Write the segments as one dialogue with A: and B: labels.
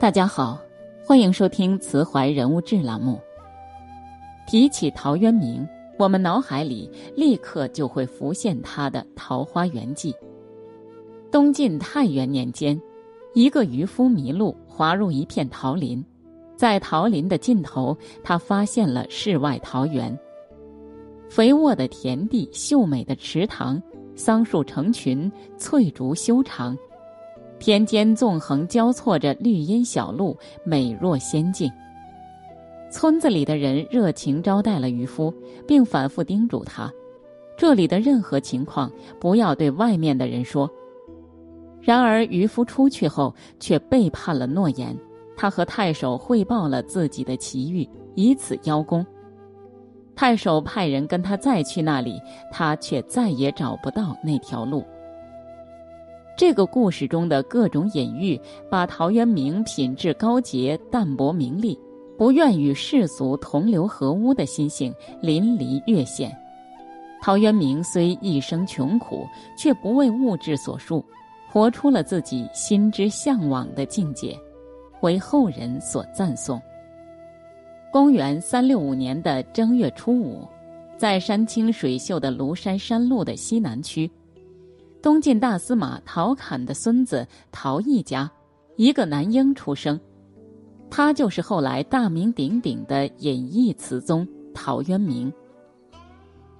A: 大家好，欢迎收听慈怀人物志栏目。提起陶渊明，我们脑海里立刻就会浮现他的《桃花源记》。东晋太元年间，一个渔夫迷路，滑入一片桃林，在桃林的尽头，他发现了世外桃源。肥沃的田地，秀美的池塘，桑树成群，翠竹修长。田间纵横交错着绿荫小路，美若仙境。村子里的人热情招待了渔夫，并反复叮嘱他：这里的任何情况不要对外面的人说。然而渔夫出去后却背叛了诺言，他和太守汇报了自己的奇遇，以此邀功。太守派人跟他再去那里，他却再也找不到那条路。这个故事中的各种隐喻，把陶渊明品质高洁、淡泊名利、不愿与世俗同流合污的心性淋漓跃现。陶渊明虽一生穷苦，却不为物质所束，活出了自己心之向往的境界，为后人所赞颂。公元三六五年的正月初五，在山清水秀的庐山山路的西南区。东晋大司马陶侃的孙子陶毅家，一个男婴出生，他就是后来大名鼎鼎的隐逸词宗陶渊明。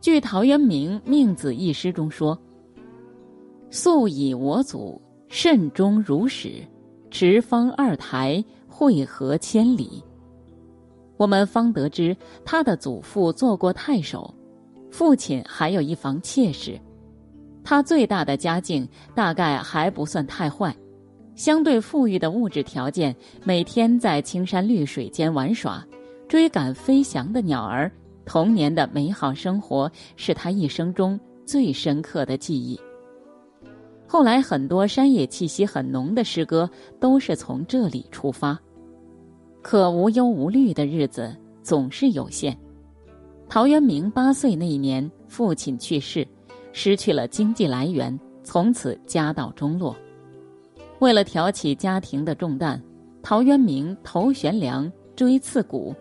A: 据陶渊明《命子》一诗中说：“素以我祖慎终如始，持方二台，会合千里。”我们方得知他的祖父做过太守，父亲还有一房妾室。他最大的家境大概还不算太坏，相对富裕的物质条件，每天在青山绿水间玩耍，追赶飞翔的鸟儿，童年的美好生活是他一生中最深刻的记忆。后来很多山野气息很浓的诗歌都是从这里出发，可无忧无虑的日子总是有限。陶渊明八岁那一年，父亲去世。失去了经济来源，从此家道中落。为了挑起家庭的重担，陶渊明头悬梁，锥刺股，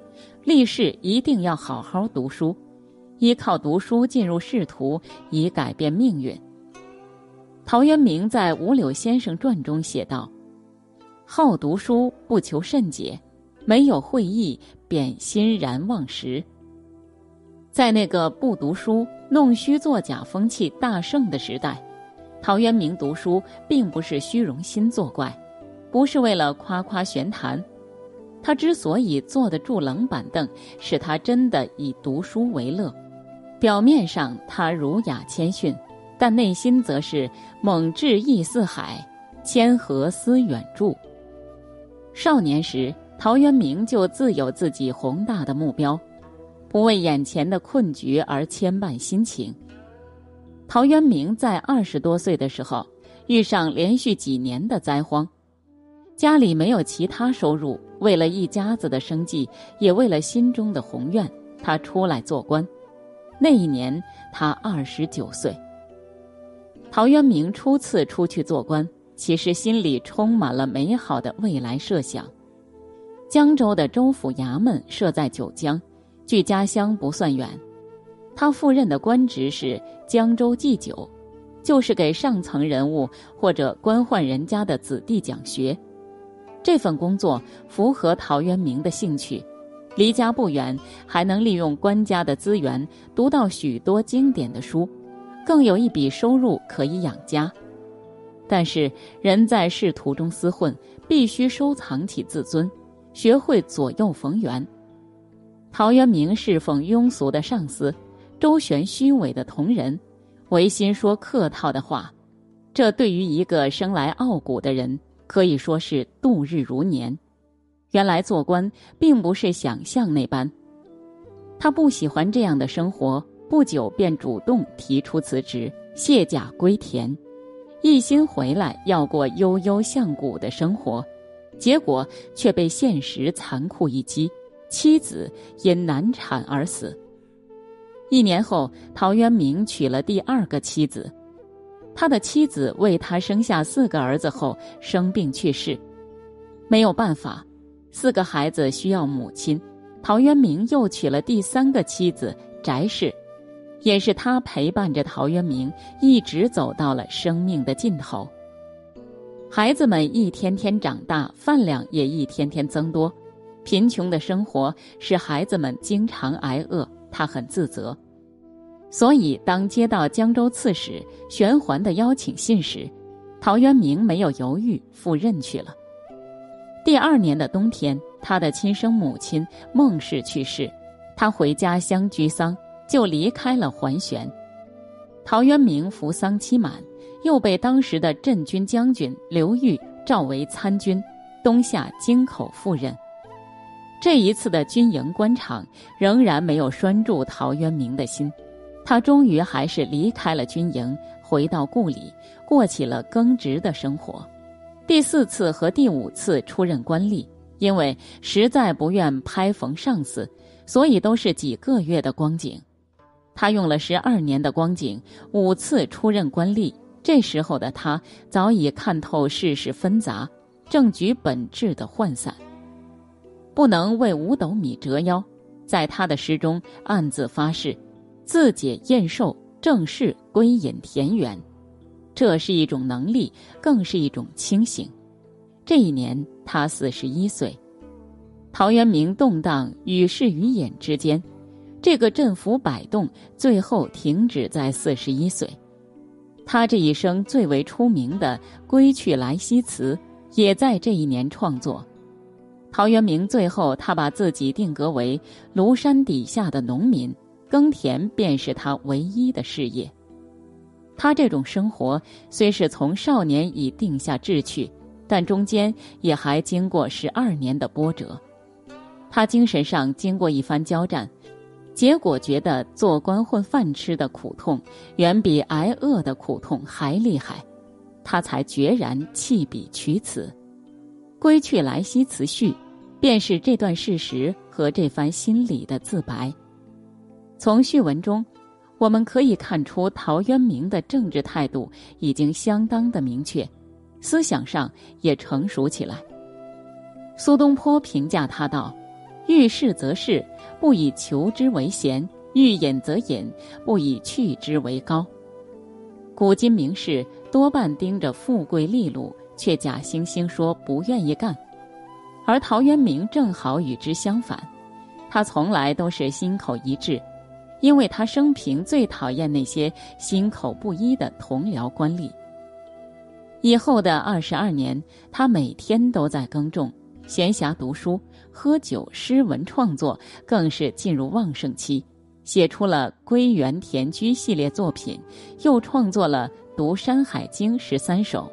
A: 立誓一定要好好读书，依靠读书进入仕途，以改变命运。陶渊明在《五柳先生传》中写道：“好读书，不求甚解，没有会意，便欣然忘食。”在那个不读书、弄虚作假风气大盛的时代，陶渊明读书并不是虚荣心作怪，不是为了夸夸玄谈。他之所以坐得住冷板凳，是他真的以读书为乐。表面上他儒雅谦逊，但内心则是猛志意似海，谦和思远著。少年时，陶渊明就自有自己宏大的目标。不为眼前的困局而牵绊心情。陶渊明在二十多岁的时候，遇上连续几年的灾荒，家里没有其他收入，为了一家子的生计，也为了心中的宏愿，他出来做官。那一年他二十九岁。陶渊明初次出去做官，其实心里充满了美好的未来设想。江州的州府衙门设在九江。距家乡不算远，他赴任的官职是江州祭酒，就是给上层人物或者官宦人家的子弟讲学。这份工作符合陶渊明的兴趣，离家不远，还能利用官家的资源读到许多经典的书，更有一笔收入可以养家。但是人在仕途中厮混，必须收藏起自尊，学会左右逢源。陶渊明侍奉庸俗的上司，周旋虚伪的同仁，违心说客套的话，这对于一个生来傲骨的人，可以说是度日如年。原来做官并不是想象那般，他不喜欢这样的生活，不久便主动提出辞职，卸甲归田，一心回来要过悠悠向古的生活，结果却被现实残酷一击。妻子因难产而死。一年后，陶渊明娶了第二个妻子，他的妻子为他生下四个儿子后生病去世。没有办法，四个孩子需要母亲，陶渊明又娶了第三个妻子翟氏，也是他陪伴着陶渊明一直走到了生命的尽头。孩子们一天天长大，饭量也一天天增多，贫穷的生活使孩子们经常挨饿，他很自责。所以，当接到江州刺史玄环的邀请信时，陶渊明没有犹豫，赴任去了。第二年的冬天，他的亲生母亲孟氏去世，他回家乡居丧，就离开了桓玄。陶渊明服丧期满。又被当时的镇军将军刘裕召为参军，东下京口赴任。这一次的军营官场仍然没有拴住陶渊明的心，他终于还是离开了军营，回到故里，过起了耕植的生活。第四次和第五次出任官吏，因为实在不愿拍逢上司，所以都是几个月的光景。他用了十二年的光景，五次出任官吏。这时候的他早已看透世事纷杂，政局本质的涣散，不能为五斗米折腰。在他的诗中暗自发誓，自解燕寿，正式归隐田园。这是一种能力，更是一种清醒。这一年他四十一岁。陶渊明动荡与世与隐之间，这个振幅摆动，最后停止在四十一岁。他这一生最为出名的《归去来兮辞》，也在这一年创作。陶渊明最后，他把自己定格为庐山底下的农民，耕田便是他唯一的事业。他这种生活虽是从少年已定下志趣，但中间也还经过十二年的波折。他精神上经过一番交战。结果觉得做官混饭吃的苦痛，远比挨饿的苦痛还厉害，他才决然弃笔取此，《归去来兮辞序》，便是这段事实和这番心理的自白。从序文中，我们可以看出陶渊明的政治态度已经相当的明确，思想上也成熟起来。苏东坡评价他道。遇事则事，不以求之为贤；遇隐则隐，不以去之为高。古今名士多半盯着富贵利禄，却假惺惺说不愿意干，而陶渊明正好与之相反，他从来都是心口一致，因为他生平最讨厌那些心口不一的同僚官吏。以后的二十二年，他每天都在耕种。闲暇读书、喝酒、诗文创作，更是进入旺盛期，写出了《归园田居》系列作品，又创作了《读山海经》十三首。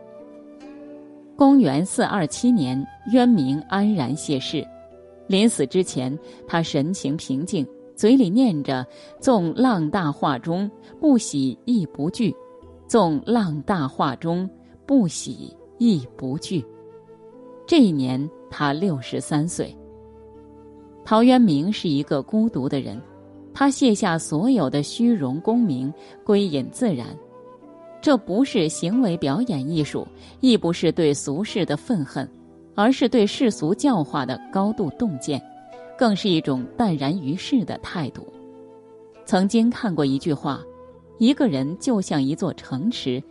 A: 公元四二七年，渊明安然谢世，临死之前，他神情平静，嘴里念着“纵浪大化中，不喜亦不惧；纵浪大化中，不喜亦不惧。”这一年。他六十三岁。陶渊明是一个孤独的人，他卸下所有的虚荣功名，归隐自然。这不是行为表演艺术，亦不是对俗世的愤恨，而是对世俗教化的高度洞见，更是一种淡然于世的态度。曾经看过一句话：“一个人就像一座城池，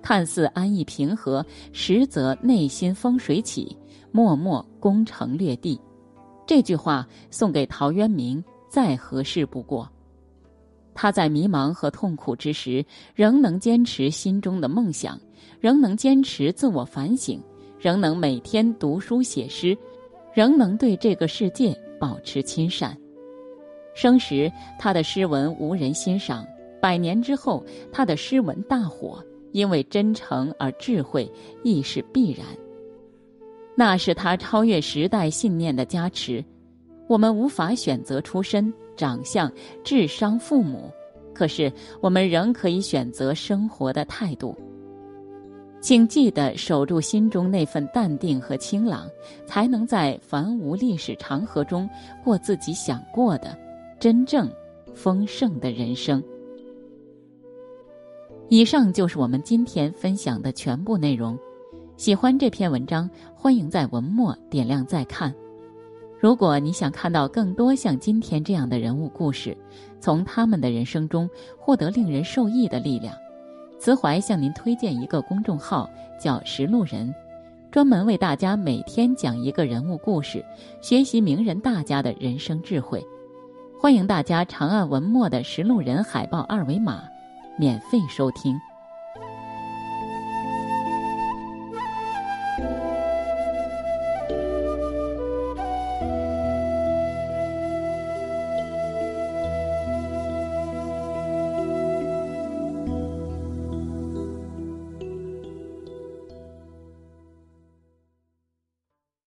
A: 看似安逸平和，实则内心风水起。”默默攻城略地，这句话送给陶渊明再合适不过。他在迷茫和痛苦之时，仍能坚持心中的梦想，仍能坚持自我反省，仍能每天读书写诗，仍能对这个世界保持亲善。生时他的诗文无人欣赏，百年之后他的诗文大火，因为真诚而智慧，亦是必然。那是他超越时代信念的加持。我们无法选择出身、长相、智商、父母，可是我们仍可以选择生活的态度。请记得守住心中那份淡定和清朗，才能在繁无历史长河中过自己想过的真正丰盛的人生。以上就是我们今天分享的全部内容。喜欢这篇文章，欢迎在文末点亮再看。如果你想看到更多像今天这样的人物故事，从他们的人生中获得令人受益的力量，慈怀向您推荐一个公众号，叫“识路人”，专门为大家每天讲一个人物故事，学习名人大家的人生智慧。欢迎大家长按文末的“识路人”海报二维码，免费收听。